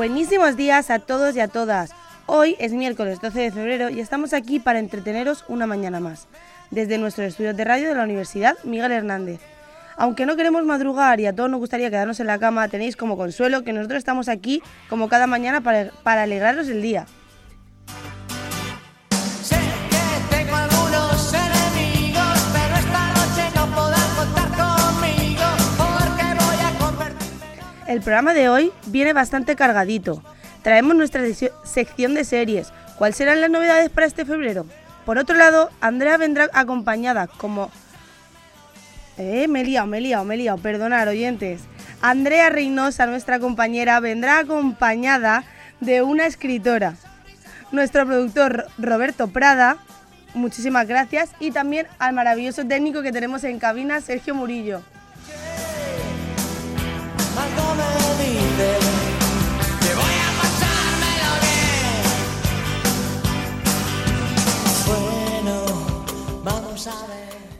Buenísimos días a todos y a todas. Hoy es miércoles 12 de febrero y estamos aquí para entreteneros una mañana más, desde nuestros estudios de radio de la Universidad Miguel Hernández. Aunque no queremos madrugar y a todos nos gustaría quedarnos en la cama, tenéis como consuelo que nosotros estamos aquí como cada mañana para, para alegraros el día. El programa de hoy viene bastante cargadito. Traemos nuestra sec- sección de series. ¿Cuáles serán las novedades para este febrero? Por otro lado, Andrea vendrá acompañada como... Eh, me he liado, me he liado, me he liado, perdonar oyentes. Andrea Reynosa, nuestra compañera, vendrá acompañada de una escritora. Nuestro productor Roberto Prada, muchísimas gracias. Y también al maravilloso técnico que tenemos en cabina, Sergio Murillo.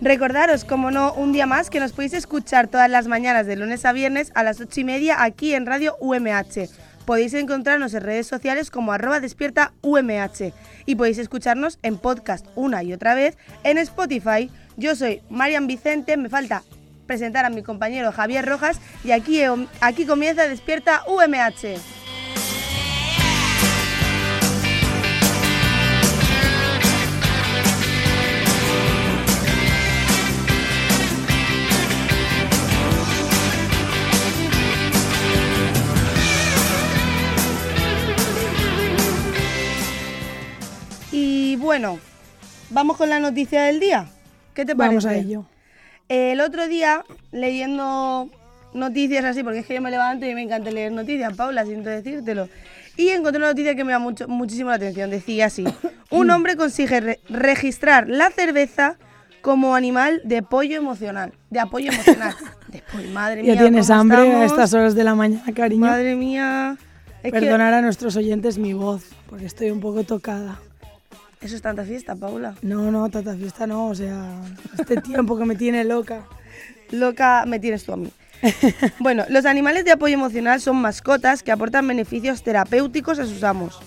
Recordaros, como no, un día más que nos podéis escuchar todas las mañanas de lunes a viernes a las ocho y media aquí en Radio UMH. Podéis encontrarnos en redes sociales como arroba despierta UMH y podéis escucharnos en podcast una y otra vez en Spotify. Yo soy Marian Vicente, me falta presentar a mi compañero Javier Rojas y aquí, aquí comienza Despierta UMH. Bueno, vamos con la noticia del día. ¿Qué te parece? Vamos a ello. El otro día, leyendo noticias así, porque es que yo me levanto y me encanta leer noticias, Paula, siento decírtelo. Y encontré una noticia que me llama mucho, muchísimo la atención. Decía así: Un hombre consigue re- registrar la cerveza como animal de apoyo emocional. De apoyo emocional. De apoyo- madre mía. Ya tienes ¿cómo hambre a estas horas de la mañana, cariño. Madre mía. Que Perdonar a nuestros oyentes mi voz, porque estoy un poco tocada. Eso es tanta fiesta, Paula. No, no, tanta fiesta no, o sea, este tiempo que me tiene loca. Loca me tienes tú a mí. Bueno, los animales de apoyo emocional son mascotas que aportan beneficios terapéuticos a sus amos.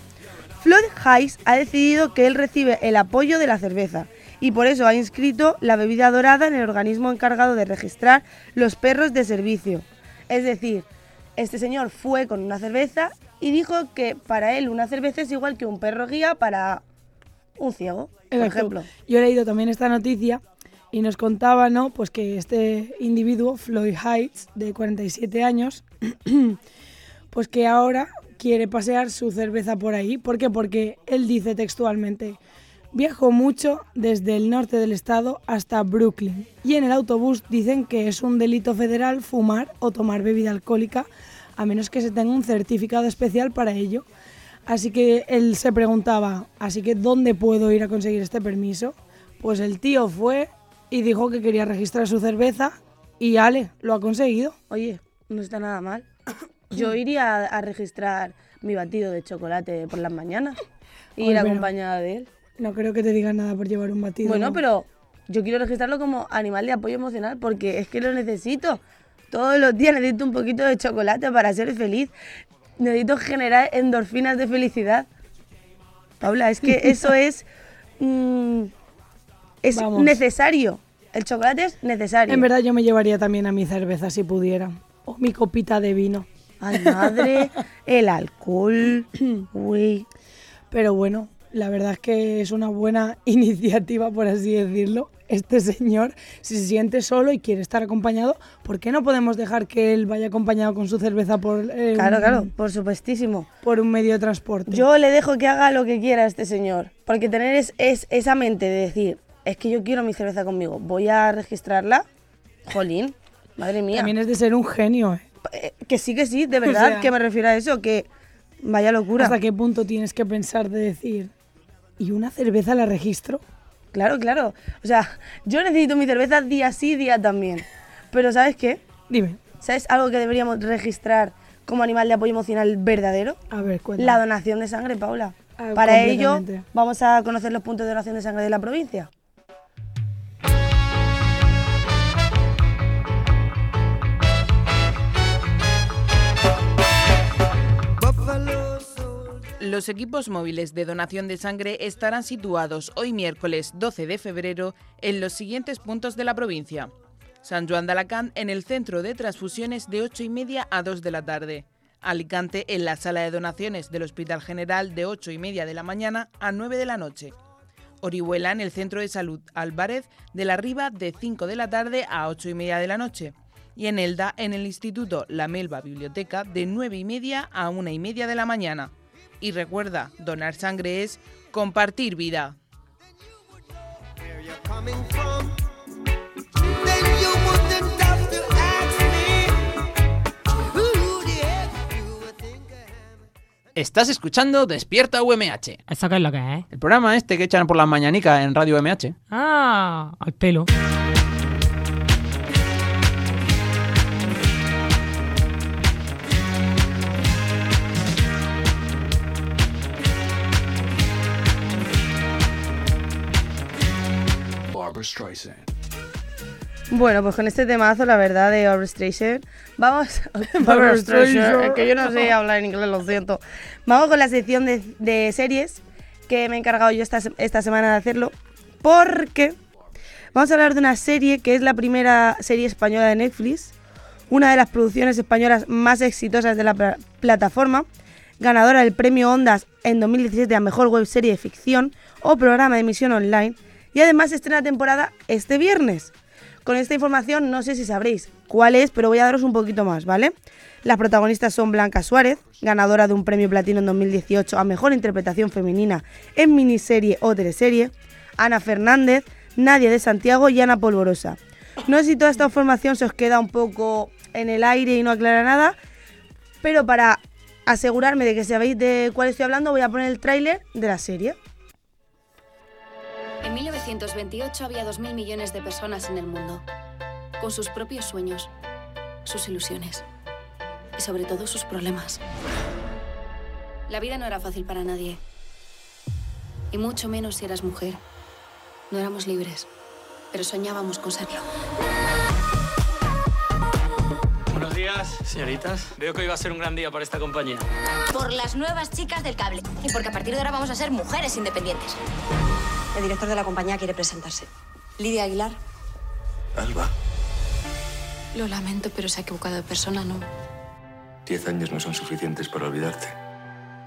Floyd Hayes ha decidido que él recibe el apoyo de la cerveza y por eso ha inscrito la bebida dorada en el organismo encargado de registrar los perros de servicio. Es decir, este señor fue con una cerveza y dijo que para él una cerveza es igual que un perro guía para un ciego, por Exacto. ejemplo. Yo he leído también esta noticia y nos contaba, ¿no? Pues que este individuo, Floyd Heights, de 47 años, pues que ahora quiere pasear su cerveza por ahí. ¿Por qué? Porque él dice textualmente, viajo mucho desde el norte del estado hasta Brooklyn y en el autobús dicen que es un delito federal fumar o tomar bebida alcohólica a menos que se tenga un certificado especial para ello. Así que él se preguntaba, así que ¿dónde puedo ir a conseguir este permiso? Pues el tío fue y dijo que quería registrar su cerveza y Ale, lo ha conseguido. Oye, no está nada mal. Yo iría a, a registrar mi batido de chocolate por las mañanas y Oye, ir acompañada de él. No creo que te digan nada por llevar un batido. Bueno, pero yo quiero registrarlo como animal de apoyo emocional porque es que lo necesito. Todos los días necesito un poquito de chocolate para ser feliz. Necesito generar endorfinas de felicidad. Paula, es que eso es. mm, es Vamos. necesario. El chocolate es necesario. En verdad yo me llevaría también a mi cerveza si pudiera. O mi copita de vino. Ay, madre, el alcohol. Uy. Pero bueno, la verdad es que es una buena iniciativa, por así decirlo. Este señor, si se siente solo y quiere estar acompañado, ¿por qué no podemos dejar que él vaya acompañado con su cerveza por, eh, Claro, claro, por supuestísimo. por un medio de transporte? Yo le dejo que haga lo que quiera a este señor. Porque tener es, es- esa mente de decir, es que yo quiero mi cerveza conmigo, voy a registrarla. Jolín, madre mía. También es de ser un genio. ¿eh? Eh, que sí, que sí, de verdad, sea- que me refiero a eso, que vaya locura. ¿Hasta qué punto tienes que pensar de decir, ¿y una cerveza la registro? Claro, claro. O sea, yo necesito mi cerveza día sí, día también. Pero ¿sabes qué? Dime, ¿Sabes algo que deberíamos registrar como animal de apoyo emocional verdadero? a ver, cuéntame. La donación de sangre, Paula. Ah, Para ello, vamos a conocer los puntos de donación de sangre de la provincia. Los equipos móviles de donación de sangre estarán situados hoy miércoles 12 de febrero en los siguientes puntos de la provincia. San Juan de Alacant en el centro de transfusiones de 8 y media a 2 de la tarde. Alicante en la sala de donaciones del Hospital General de 8 y media de la mañana a 9 de la noche. Orihuela en el centro de salud Álvarez de la Riva de 5 de la tarde a 8 y media de la noche. Y en Elda en el Instituto La Melba Biblioteca de 9 y media a 1 y media de la mañana. Y recuerda, donar sangre es compartir vida. Estás escuchando Despierta UMH, ¿Eso qué es lo que es? el programa este que echan por las mañanicas en Radio UMH. Ah, al pelo. Bueno, pues con este temazo, la verdad, de Barbra Streisand, vamos... Barbra Streisand, Streisand. es que yo no sé hablar en inglés, lo siento. Vamos con la sección de, de series, que me he encargado yo esta, esta semana de hacerlo, porque vamos a hablar de una serie que es la primera serie española de Netflix, una de las producciones españolas más exitosas de la pla- plataforma, ganadora del premio Ondas en 2017 a Mejor Web Serie de Ficción o Programa de Emisión Online, y además estrena temporada este viernes. Con esta información no sé si sabréis cuál es, pero voy a daros un poquito más, ¿vale? Las protagonistas son Blanca Suárez, ganadora de un premio platino en 2018 a Mejor Interpretación Femenina en miniserie o teleserie, Ana Fernández, Nadia de Santiago y Ana Polvorosa. No sé si toda esta información se os queda un poco en el aire y no aclara nada, pero para asegurarme de que sabéis de cuál estoy hablando voy a poner el tráiler de la serie. En 1928 había 2.000 millones de personas en el mundo, con sus propios sueños, sus ilusiones y sobre todo sus problemas. La vida no era fácil para nadie, y mucho menos si eras mujer. No éramos libres, pero soñábamos con serlo. Buenos días, señoritas. Veo que hoy va a ser un gran día para esta compañía. Por las nuevas chicas del cable. Y porque a partir de ahora vamos a ser mujeres independientes. El director de la compañía quiere presentarse. Lidia Aguilar. Alba, Lo lamento, pero se ha equivocado de persona, ¿no? diez años no son suficientes para olvidarte.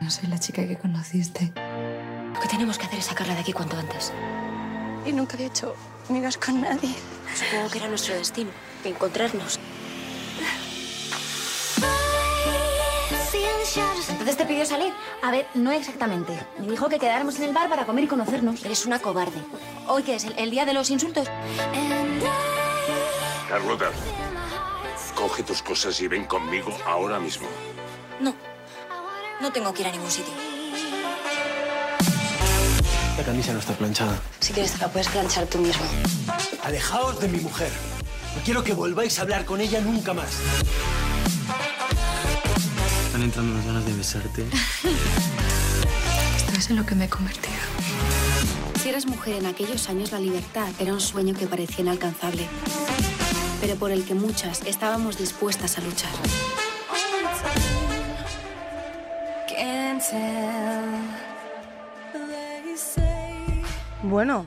No soy la chica que conociste. Lo que tenemos que hacer es sacarla de aquí cuanto antes. Y nunca había hecho amigas con nadie. Supongo que era nuestro destino. Encontrarnos. Entonces te pidió salir. A ver, no exactamente. Me dijo que quedáramos en el bar para comer y conocernos. Eres una cobarde. ¿Hoy qué es? ¿El, el día de los insultos? Carlota, coge tus cosas y ven conmigo ahora mismo. No. No tengo que ir a ningún sitio. La camisa no está planchada. Si quieres te la puedes planchar tú mismo. Alejaos de mi mujer. No quiero que volváis a hablar con ella nunca más. Están entrando unas ganas de besarte. Esto es en lo que me he convertido. Si eras mujer en aquellos años, la libertad era un sueño que parecía inalcanzable, pero por el que muchas estábamos dispuestas a luchar. Bueno,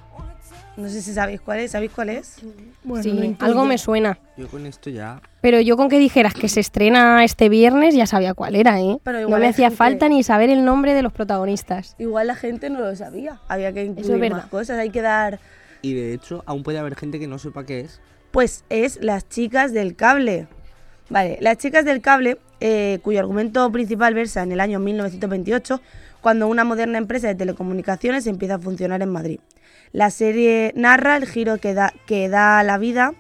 no sé si sabéis cuál es, ¿sabéis cuál es? Bueno, Sí, algo me suena. Yo con esto ya. Pero yo con que dijeras que se estrena este viernes ya sabía cuál era, ¿eh? Pero no igual me hay hacía gente- falta ni saber el nombre de los protagonistas. Igual la gente no lo sabía. Había que incluir más cosas. Hay que dar y de hecho aún puede haber gente que no sepa qué es. Pues es Las chicas del cable. Vale, Las chicas del cable, eh, cuyo argumento principal versa en el año 1928, cuando una moderna empresa de telecomunicaciones empieza a funcionar en Madrid. La serie narra el giro que da, que da la vida.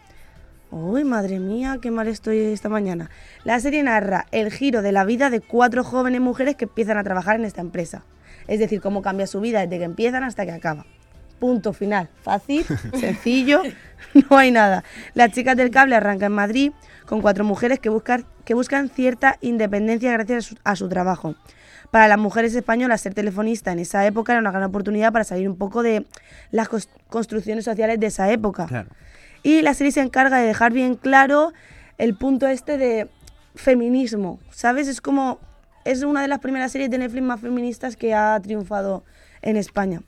Uy, madre mía, qué mal estoy esta mañana. La serie narra el giro de la vida de cuatro jóvenes mujeres que empiezan a trabajar en esta empresa. Es decir, cómo cambia su vida desde que empiezan hasta que acaba. Punto final. Fácil, sencillo, no hay nada. Las chicas del cable arrancan en Madrid con cuatro mujeres que buscan, que buscan cierta independencia gracias a su, a su trabajo. Para las mujeres españolas, ser telefonista en esa época era una gran oportunidad para salir un poco de las construcciones sociales de esa época. Claro. Y la serie se encarga de dejar bien claro el punto este de feminismo, ¿sabes? Es como, es una de las primeras series de Netflix más feministas que ha triunfado en España.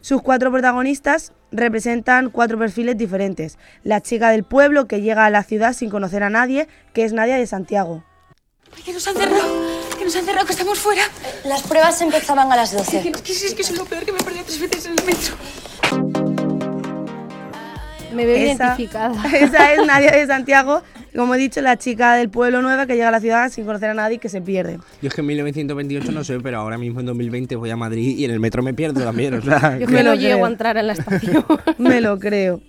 Sus cuatro protagonistas representan cuatro perfiles diferentes. La chica del pueblo que llega a la ciudad sin conocer a nadie, que es Nadia de Santiago. Que nos han cerrado, que nos han cerrado, que estamos fuera. Las pruebas empezaban a las 12. Que, que, es que es lo peor que me perdí tres veces en el metro. Me veo Esa- identificada. Esa es Nadia de Santiago, como he dicho, la chica del pueblo nueva que llega a la ciudad sin conocer a nadie y que se pierde. Yo es que en 1928 no sé, pero ahora mismo en 2020 voy a Madrid y en el metro me pierdo también. O sea, Yo que- no lo llego a entrar en la estación. Me lo creo.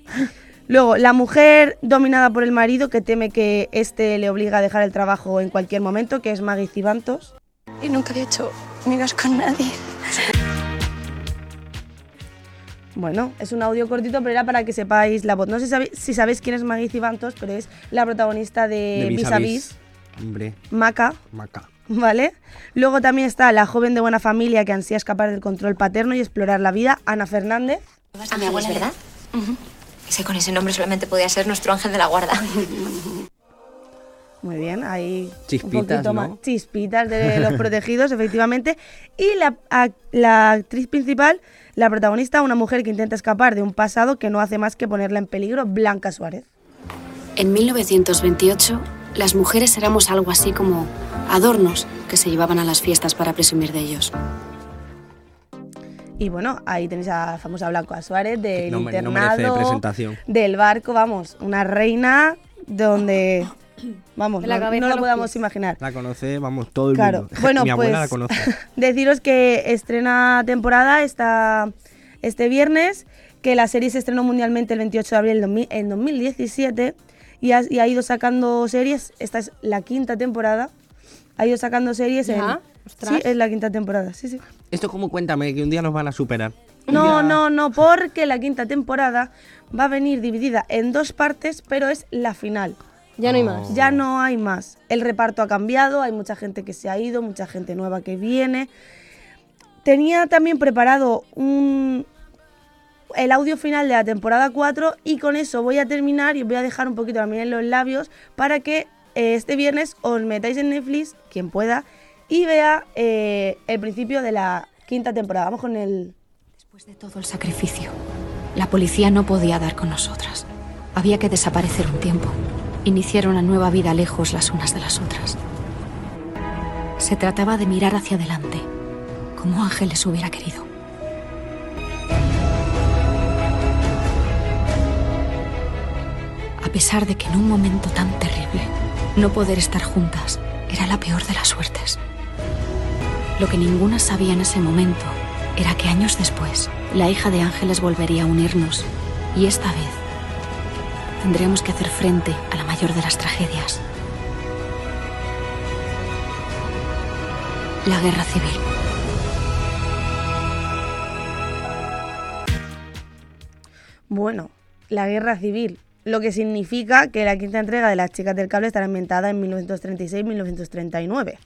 Luego, la mujer dominada por el marido que teme que éste le obliga a dejar el trabajo en cualquier momento, que es Maggie Cibantos. Y nunca había hecho amigas con nadie. Bueno, es un audio cortito, pero era para que sepáis la voz. No sé si sabéis, quién es Maggie Cibantos, pero es la protagonista de, de Vis a Vis. Hombre, Maca, maca. ¿vale? Luego también está la joven de buena familia que ansía escapar del control paterno y explorar la vida, Ana Fernández. A mi abuela, ¿verdad? Que con ese nombre solamente podía ser nuestro ángel de la guarda. Muy bien, ahí Chispitas, un poquito ¿no? más chispitas de los protegidos, efectivamente. Y la, a- la actriz principal, la protagonista, una mujer que intenta escapar de un pasado que no hace más que ponerla en peligro, Blanca Suárez. En 1928, las mujeres éramos algo así como adornos que se llevaban a las fiestas para presumir de ellos. Y bueno, ahí tenéis a la famosa Blanca Suárez del No, me- no merece internado, presentación. del barco, vamos, una reina donde, vamos, la no, no lo podamos imaginar. La conoce, vamos, todo el Claro, mundo. bueno, Mi abuela pues la conoce. deciros que estrena temporada esta, este viernes, que la serie se estrenó mundialmente el 28 de abril del 2000 en 2017 y ha, y ha ido sacando series, esta es la quinta temporada, ha ido sacando series en... ¿Ya? Ostras. Sí, es la quinta temporada, sí, sí. Esto como cuéntame, que un día nos van a superar. No, no, no, porque la quinta temporada va a venir dividida en dos partes, pero es la final. Ya no hay más. Ya no hay más. El reparto ha cambiado, hay mucha gente que se ha ido, mucha gente nueva que viene. Tenía también preparado un, el audio final de la temporada 4 y con eso voy a terminar y voy a dejar un poquito también en los labios para que eh, este viernes os metáis en Netflix, quien pueda, y vea eh, el principio de la quinta temporada. Vamos con el... Después de todo el sacrificio, la policía no podía dar con nosotras. Había que desaparecer un tiempo, iniciar una nueva vida lejos las unas de las otras. Se trataba de mirar hacia adelante, como Ángeles hubiera querido. A pesar de que en un momento tan terrible, no poder estar juntas era la peor de las suertes. Lo que ninguna sabía en ese momento era que años después, la hija de Ángeles volvería a unirnos y esta vez tendríamos que hacer frente a la mayor de las tragedias. La guerra civil. Bueno, la guerra civil, lo que significa que la quinta entrega de Las Chicas del Cable estará ambientada en 1936-1939.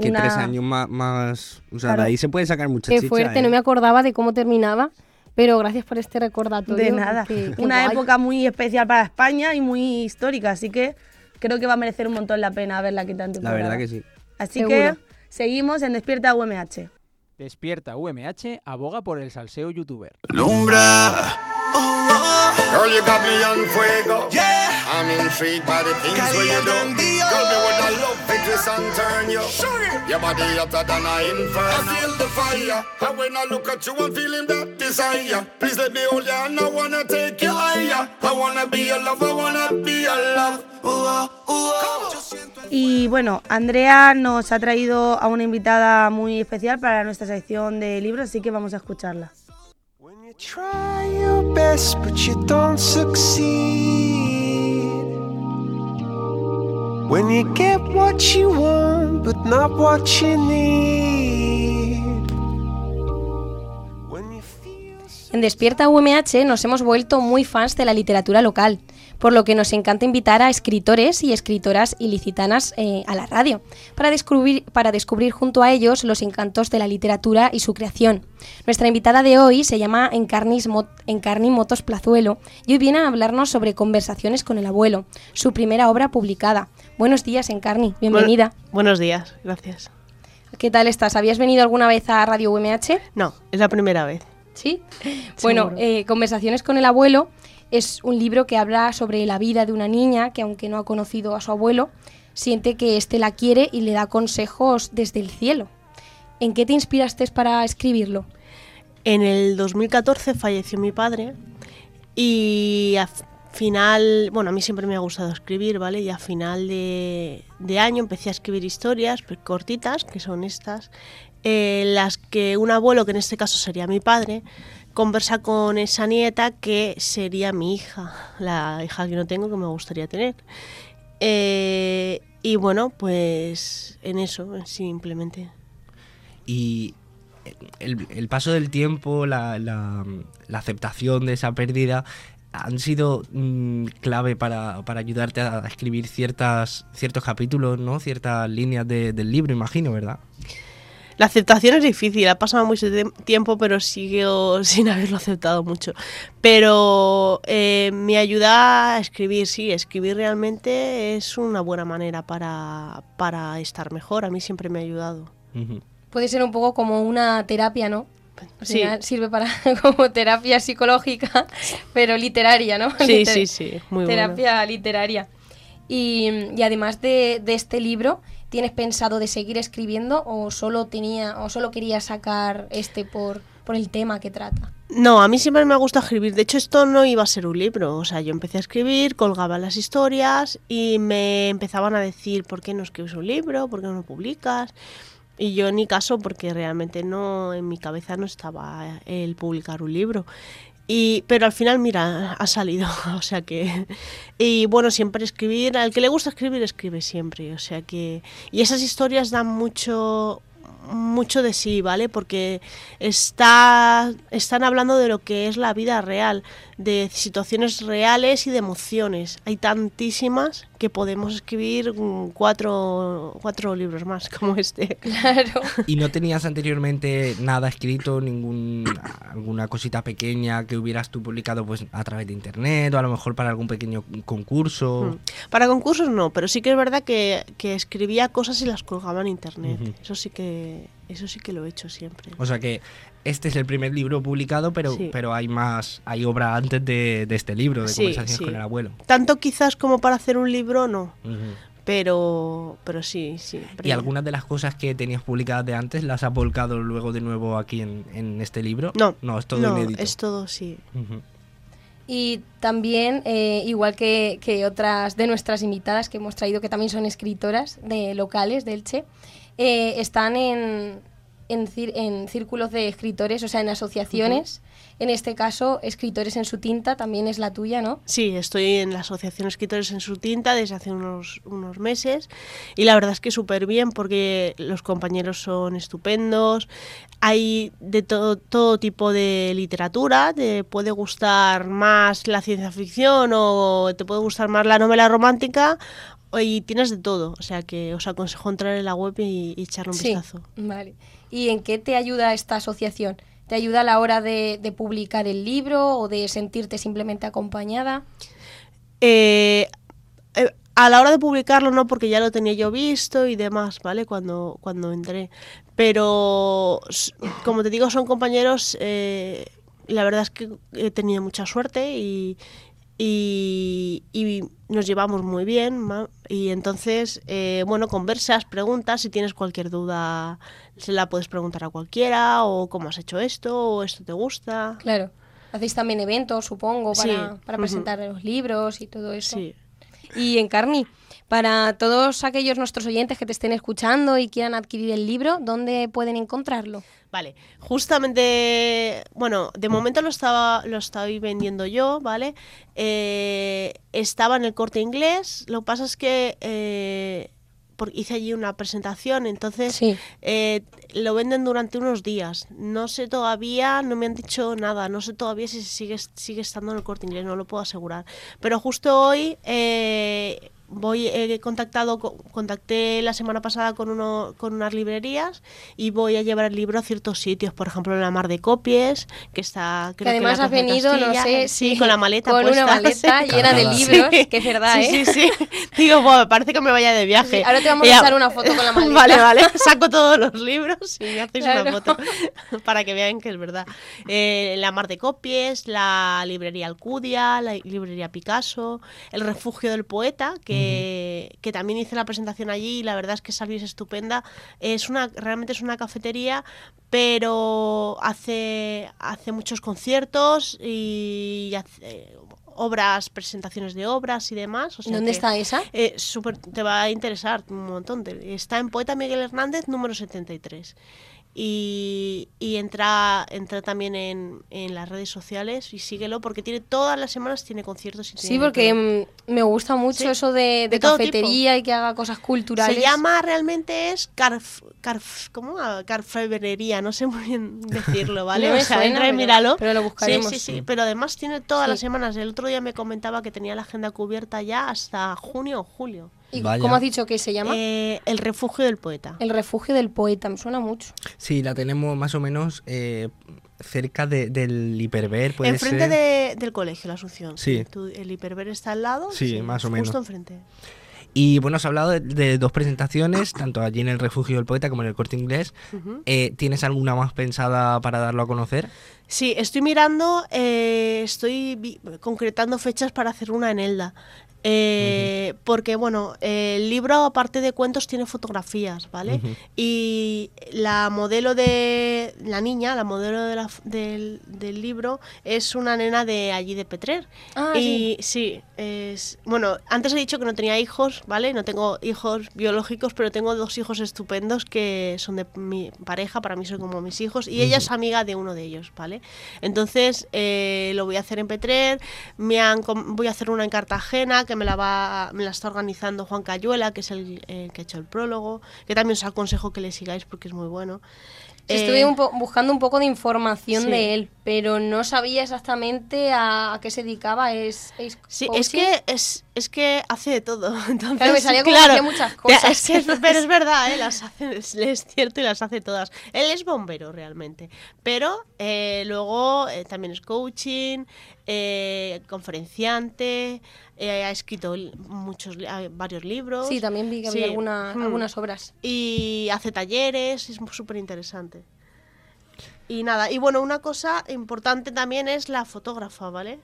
Que Una- tres años más, más o sea, Claro. de ahí se puede sacar mucha Qué chicha. fuerte, ¿eh? no me acordaba de cómo terminaba, pero gracias por este recordatorio. De nada. Una guay. época muy especial para España y muy histórica, así que creo que va a merecer un montón la pena ver la quinta La temporada. verdad que sí. Así Seguro. que seguimos en Despierta UMH. Despierta UMH aboga por el salseo youtuber. Lumbra. Girl, you got me on fuego. Yeah. I'm intrigued by the things where you do. Fi twist and turn you. Your body hotter than a inferno. I feel the fire. And when I look at you, I'm feeling that desire. Please let me hold you, and I wanna take you higher. I wanna be your love, I wanna be your love. Ooh, ah, ooh, ah. Y bueno, Andrea nos ha traído a una invitada muy especial para nuestra sección de libros, así que vamos a escucharla. Try your best, but you don't succeed. When you get what you want, but not what you need. En Despierta UMH nos hemos vuelto muy fans de la literatura local, por lo que nos encanta invitar a escritores y escritoras ilicitanas eh, a la radio, para descubrir, para descubrir junto a ellos los encantos de la literatura y su creación. Nuestra invitada de hoy se llama Encarnis Mot- Encarni Motos Plazuelo y hoy viene a hablarnos sobre Conversaciones con el abuelo, su primera obra publicada. Buenos días, Encarni, bienvenida. buenos días, gracias. ¿Qué tal estás? ¿Habías venido alguna vez a Radio UMH? No, es la primera vez. ¿Sí? Bueno, eh, Conversaciones con el abuelo es un libro que habla sobre la vida de una niña que aunque no ha conocido a su abuelo, siente que éste la quiere y le da consejos desde el cielo. ¿En qué te inspiraste para escribirlo? En el 2014 falleció mi padre y a final, bueno, a mí siempre me ha gustado escribir, ¿vale? Y a final de, de año empecé a escribir historias cortitas, que son estas, eh, las que un abuelo, que en este caso sería mi padre, conversa con esa nieta que sería mi hija, la hija que no tengo que me gustaría tener. Eh, y bueno, pues en eso, simplemente. Y el, paso del tiempo, la, la- aceptación de esa pérdida han sido mm, clave para, para ayudarte a escribir ciertas, ciertos capítulos, ¿no? Ciertas líneas de- del libro, imagino, ¿verdad? La aceptación es difícil, ha pasado mucho tiempo, pero sigo sin haberlo aceptado mucho. Pero eh, me ayuda a escribir, sí, escribir realmente es una buena manera para, para estar mejor. A mí siempre me ha ayudado. Puede ser un poco como una terapia, ¿no? Sí. sirve para como terapia psicológica, pero literaria, ¿no? Sí, Liter- sí, sí, muy bueno. Terapia literaria. Y, y además de, de este libro, ¿tienes pensado de seguir escribiendo o solo tenía o solo querías sacar este por, por el tema que trata? No, a mí siempre me gusta escribir. De hecho, esto no iba a ser un libro. O sea, yo empecé a escribir, colgaba las historias y me empezaban a decir, ¿por qué no escribes un libro? ¿Por qué no publicas? Y yo ni caso porque realmente no en mi cabeza no estaba el publicar un libro. Y, pero al final, mira, ha salido. O sea que. Y bueno, siempre escribir. Al que le gusta escribir, escribe siempre. O sea que. Y esas historias dan mucho mucho de sí, ¿vale? Porque está, están hablando de lo que es la vida real, de situaciones reales y de emociones. Hay tantísimas que podemos escribir mm, cuatro, cuatro libros más como este. Claro. ¿Y no tenías anteriormente nada escrito, ningún alguna cosita pequeña que hubieras tú publicado pues a través de internet o a lo mejor para algún pequeño concurso? Para concursos no, pero sí que es verdad que, que escribía cosas y las colgaba en internet. Eso sí que eso sí que lo he hecho siempre. O sea que este es el primer libro publicado, pero, Sí. pero hay más, hay obra antes de, de este libro, de Sí, conversaciones sí. con el abuelo. Tanto quizás como para hacer un libro no, pero pero sí, sí. ¿Y algunas de las cosas que tenías publicadas de antes las has volcado luego de nuevo aquí en, en este libro? No, No, es todo no, inédito. es todo sí. Y también, eh, igual que, que otras de nuestras invitadas que hemos traído, que también son escritoras de locales de Elche, eh, están en, en, cir- en círculos de escritores, o sea, en asociaciones. En este caso, Escritores en su tinta también es la tuya, ¿no? Sí, estoy en la Asociación Escritores en su tinta desde hace unos, unos meses y la verdad es que súper bien porque los compañeros son estupendos, hay de todo, todo tipo de literatura, te puede gustar más la ciencia ficción o te puede gustar más la novela romántica y tienes de todo, o sea que os aconsejo entrar en la web y, y echarle un Sí. vistazo. Vale. ¿Y en qué te ayuda esta asociación? ¿Te ayuda a la hora de, de publicar el libro o de sentirte simplemente acompañada? Eh, eh, a la hora de publicarlo no, porque ya lo tenía yo visto y demás, ¿vale? Cuando, cuando entré. Pero, como te digo, son compañeros, eh, la verdad es que he tenido mucha suerte y, y, y nos llevamos muy bien. ma- Y entonces, eh, bueno, conversas, preguntas, si tienes cualquier duda, se la puedes preguntar a cualquiera, o cómo has hecho esto, o esto te gusta. Claro. Hacéis también eventos, supongo, para, Sí. para presentar los libros y todo eso. Sí. Y Encarni, para todos aquellos nuestros oyentes que te estén escuchando y quieran adquirir el libro, ¿dónde pueden encontrarlo? Vale, justamente, bueno, de momento lo estaba lo estoy vendiendo yo, ¿vale? Eh, estaba en el corte inglés, lo que pasa es que eh, hice allí una presentación, entonces eh, lo venden durante unos días. No sé todavía, no me han dicho nada, no sé todavía si sigue, sigue estando en el corte inglés, no lo puedo asegurar. Pero justo hoy eh, voy he contactado co- contacté la semana pasada con uno con unas librerías y voy a llevar el libro a ciertos sitios por ejemplo en la mar de copies que está creo que además has venido, no sé, sí, con la maleta con puesta, una maleta sí. llena de Sí. libros, que es verdad, sí, ¿eh? sí, sí. digo bueno, parece que me vaya de viaje ahora te vamos a echar una foto con la maleta. vale vale saco todos los libros y me hacéis Claro. una foto para que vean que es verdad Eh, la mar de copies la librería Alcudia la librería Picasso el refugio del poeta que, que también hice la presentación allí y la verdad es que Salvi es estupenda es una realmente es una cafetería pero hace hace muchos conciertos y hace obras presentaciones de obras y demás o sea ¿Dónde que- está esa? eh, súper- te va a interesar un montón. Está en Poeta Miguel Hernández, número 73. Y, y entra, entra también en, en las redes sociales y síguelo porque tiene todas las semanas tiene conciertos. Y Sí, tiene porque todo. mm, me gusta mucho Sí, eso de, de de cafetería y que haga cosas culturales. Se llama realmente es carf, carf, ¿cómo? Carfebrería, no sé muy bien decirlo, ¿vale? No o sea, suena, entra y míralo. pero lo buscaremos. Sí, sí, sí, pero además tiene todas Sí. las semanas. El otro día me comentaba que tenía la agenda cubierta ya hasta junio o julio. ¿Y Vaya. cómo has dicho que se llama? Eh, el refugio del poeta. El refugio del poeta, me suena mucho. Sí, la tenemos más o menos eh, cerca de- del hiperver, puede Enfrente ser. de- del colegio, la Asunción. Sí. Tú- el hiperver está al lado. Sí, más o menos. Justo enfrente. Y bueno, has hablado de, de dos presentaciones, tanto allí en el Refugio del Poeta como en el Corte Inglés. Eh, ¿Tienes alguna más pensada para darlo a conocer? Sí, estoy mirando, eh, estoy concretando fechas para hacer una en Elda. Eh, Porque, bueno, el libro, aparte de cuentos, tiene fotografías, ¿vale? Ujú. Y la modelo de. La niña, la modelo de la del, del libro, es una nena de allí de Petrer. Ah, y sí, es. Bueno, antes he dicho que no tenía hijos, ¿vale? No tengo hijos biológicos, pero tengo dos hijos estupendos que son de mi pareja, para mí son como mis hijos, y ella es amiga de uno de ellos, ¿vale? Entonces eh, lo voy a hacer en Petrer, me han, voy a hacer una en Cartagena que me la va, me la está organizando Juan Cayuela, que es el, el que ha hecho el prólogo, que también os aconsejo que le sigáis porque es muy bueno. Sí, Eh, Estuve un po- buscando un poco de información sí. de él, pero no sabía exactamente a, a qué se dedicaba. Es, es Sí, es que es, es que hace de todo. Entonces, Claro, me salía como que hacía muchas cosas. es que es- pero es verdad, ¿eh? las hace, es, es cierto y las hace todas. Él es bombero realmente, pero eh, luego eh, también es coaching, eh, conferenciante, eh, ha escrito muchos, varios libros. Sí, también vi que había alguna- Mm. algunas obras. Y hace talleres, es súper interesante. Y nada, y bueno, una cosa importante también es la fotógrafa, ¿vale?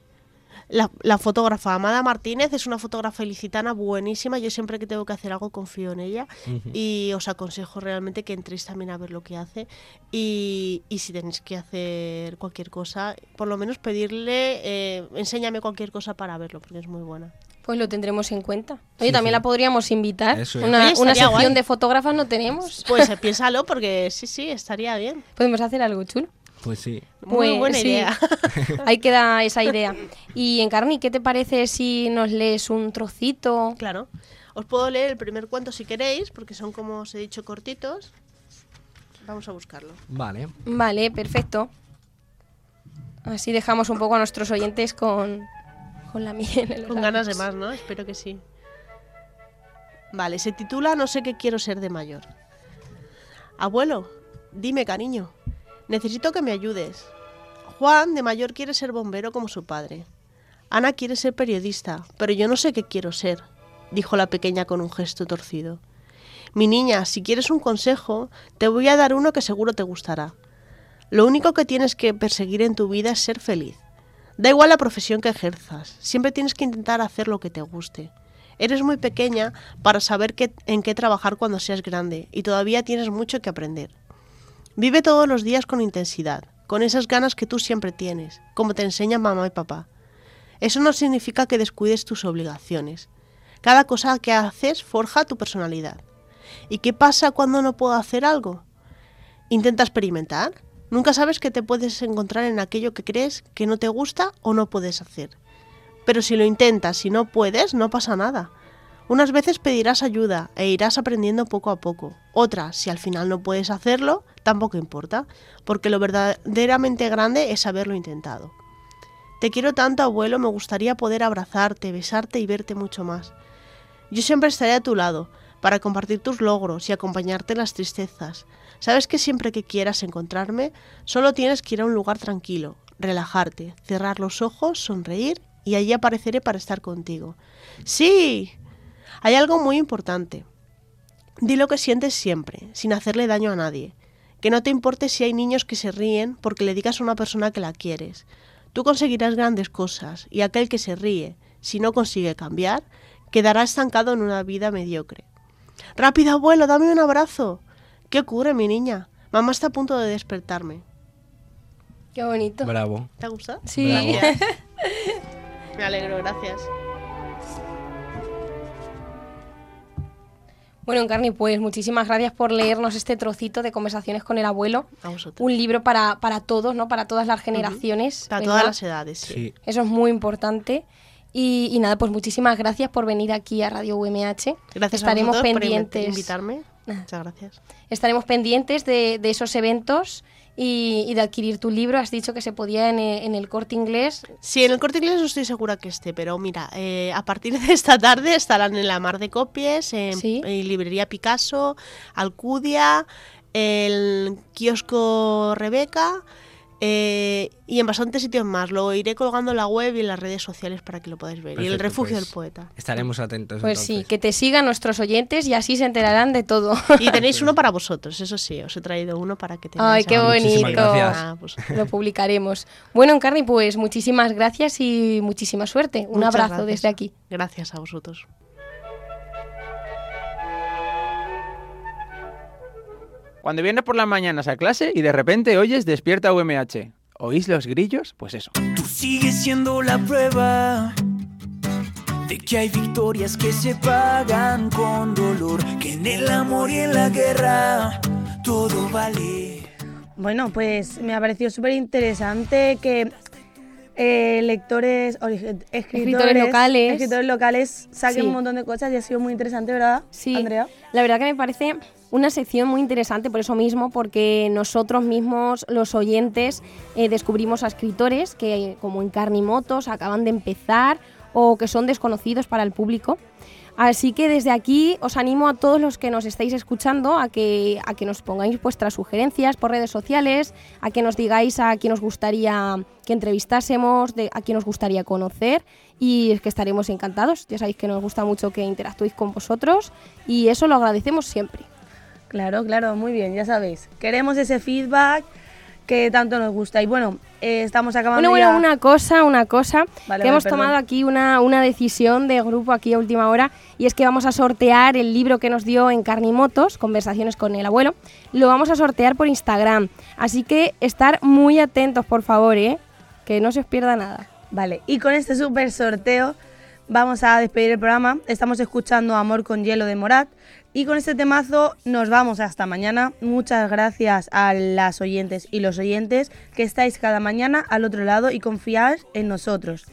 La, la fotógrafa Amada Martínez es una fotógrafa ilicitana buenísima. Yo siempre que tengo que hacer algo confío en ella y os aconsejo realmente que entréis también a ver lo que hace. Y, y si tenéis que hacer cualquier cosa, por lo menos pedirle, eh, enséñame cualquier cosa para verlo, porque es muy buena. Pues lo tendremos en cuenta. Oye, Sí, también sí. la podríamos invitar. Eso es. Una, Oye, una sección guay. de fotógrafas no tenemos. Pues eh, piénsalo, porque sí, sí, estaría bien. Podemos hacer algo chulo. Pues sí. Muy Pues, buena sí. idea. Ahí queda esa idea. Y Encarni, ¿qué te parece si nos lees un trocito? Claro. Os puedo leer el primer cuento si queréis, porque son, como os he dicho, cortitos. Vamos a buscarlo. Vale. Vale, perfecto. Así dejamos un poco a nuestros oyentes con, con la miel. en los Con ganas de más, ¿no? Espero que sí. Vale, se titula No sé qué quiero ser de mayor. Abuelo, dime, cariño. Necesito que me ayudes. Juan, de mayor, quiere ser bombero como su padre. Ana quiere ser periodista, pero yo no sé qué quiero ser, dijo la pequeña con un gesto torcido. Mi niña, si quieres un consejo, te voy a dar uno que seguro te gustará. Lo único que tienes que perseguir en tu vida es ser feliz. Da igual la profesión que ejerzas, siempre tienes que intentar hacer lo que te guste. Eres muy pequeña para saber en qué trabajar cuando seas grande y todavía tienes mucho que aprender. Vive todos los días con intensidad, con esas ganas que tú siempre tienes, como te enseñan mamá y papá. Eso no significa que descuides tus obligaciones. Cada cosa que haces forja tu personalidad. ¿Y qué pasa cuando no puedo hacer algo? Intenta experimentar. Nunca sabes que te puedes encontrar en aquello que crees que no te gusta o no puedes hacer. Pero si lo intentas y no puedes, no pasa nada. Unas veces pedirás ayuda e irás aprendiendo poco a poco. Otras, si al final no puedes hacerlo, tampoco importa, porque lo verdaderamente grande es haberlo intentado. Te quiero tanto, abuelo, me gustaría poder abrazarte, besarte y verte mucho más. Yo siempre estaré a tu lado, para compartir tus logros y acompañarte en las tristezas. Sabes que siempre que quieras encontrarme, solo tienes que ir a un lugar tranquilo, relajarte, cerrar los ojos, sonreír y allí apareceré para estar contigo. Sí, hay algo muy importante. Di lo que sientes siempre, sin hacerle daño a nadie. Que no te importe si hay niños que se ríen porque le digas a una persona que la quieres. Tú conseguirás grandes cosas y aquel que se ríe, si no consigue cambiar, quedará estancado en una vida mediocre. Rápido, abuelo, dame un abrazo. ¿Qué ocurre, mi niña? Mamá está a punto de despertarme. Qué bonito. Bravo. ¿Te ha gustado? Sí. Me alegro, gracias. Bueno, Encarni, pues muchísimas gracias por leernos este trocito de conversaciones con el abuelo. A vosotros. Un libro para, para todos, ¿no? Para todas las generaciones. Para ¿verdad? todas las edades, sí. Eso es muy importante. Y, y nada, pues muchísimas gracias por venir aquí a Radio UMH. Gracias Estaremos a vosotros por pendientes. invitarme. Muchas gracias. Estaremos pendientes de, de esos eventos y, y de adquirir tu libro. Has dicho que se podía en, eh, en el corte inglés. Sí, en el corte inglés no estoy segura que esté, pero mira, eh, a partir de esta tarde estarán en la Mar de Copies, en, en Librería Picasso, Alcudia, el kiosco Rebeca eh, y en bastantes sitios más. Lo iré colgando en la web y en las redes sociales para que lo podáis ver. y el refugio pues, del poeta. Estaremos atentos. Pues entonces. sí, que te sigan nuestros oyentes y así se enterarán de todo. Y tenéis uno para vosotros, eso sí, os he traído uno para que tengáis. Ay, qué bonito. Ah, pues- Lo publicaremos. Bueno, Encarni, pues muchísimas gracias y muchísima suerte. Un Muchas abrazo gracias. desde aquí. Gracias a vosotros. Cuando vienes por las mañanas a clase y de repente oyes Despierta UMH. ¿Oís los grillos? Pues eso. Sigue siendo la prueba de que hay victorias que se pagan con dolor, que en el amor y en la guerra todo vale. Bueno, pues me ha parecido súper interesante que eh, lectores, ori- escritores, Escritores locales. escritores locales saquen Sí. un montón de cosas y ha sido muy interesante, ¿verdad, Sí, Andrea? la verdad que me parece una sección muy interesante por eso mismo, porque nosotros mismos, los oyentes, eh, descubrimos a escritores que, como Encarnimotos, acaban de empezar o que son desconocidos para el público. Así que desde aquí os animo a todos los que nos estáis escuchando a que, a que nos pongáis vuestras sugerencias por redes sociales, a que nos digáis a quién os gustaría que entrevistásemos, de, a quién os gustaría conocer y es que estaremos encantados. Ya sabéis que nos gusta mucho que interactuéis con vosotros y eso lo agradecemos siempre. Claro, claro, muy bien, ya sabéis. Queremos ese feedback que tanto nos gusta. Y bueno, eh, estamos acabando Bueno, ya... bueno, una cosa, una cosa, Vale, que vale, hemos perdón. tomado aquí una, una decisión de grupo aquí a última hora y es que vamos a sortear el libro que nos dio en Carnimotos, Conversaciones con el abuelo, lo vamos a sortear por Instagram, así que estar muy atentos por favor, ¿eh? que no se os pierda nada. Vale, y con este súper sorteo vamos a despedir el programa. Estamos escuchando Amor con Hielo de Morat. Y con este temazo nos vamos hasta mañana. Muchas gracias a las oyentes y los oyentes que estáis cada mañana al otro lado y confiáis en nosotros.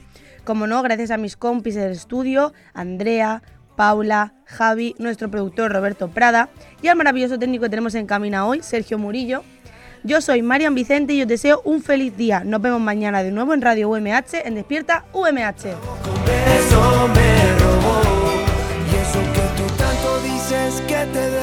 Como no, gracias a mis compis del estudio, Andrea, Paula, Javi, nuestro productor Roberto Prada y al maravilloso técnico que tenemos en camina hoy, Sergio Murillo. Yo soy Marian Vicente y os deseo un feliz día. Nos vemos mañana de nuevo en Radio UMH, en Despierta UMH. Que te debo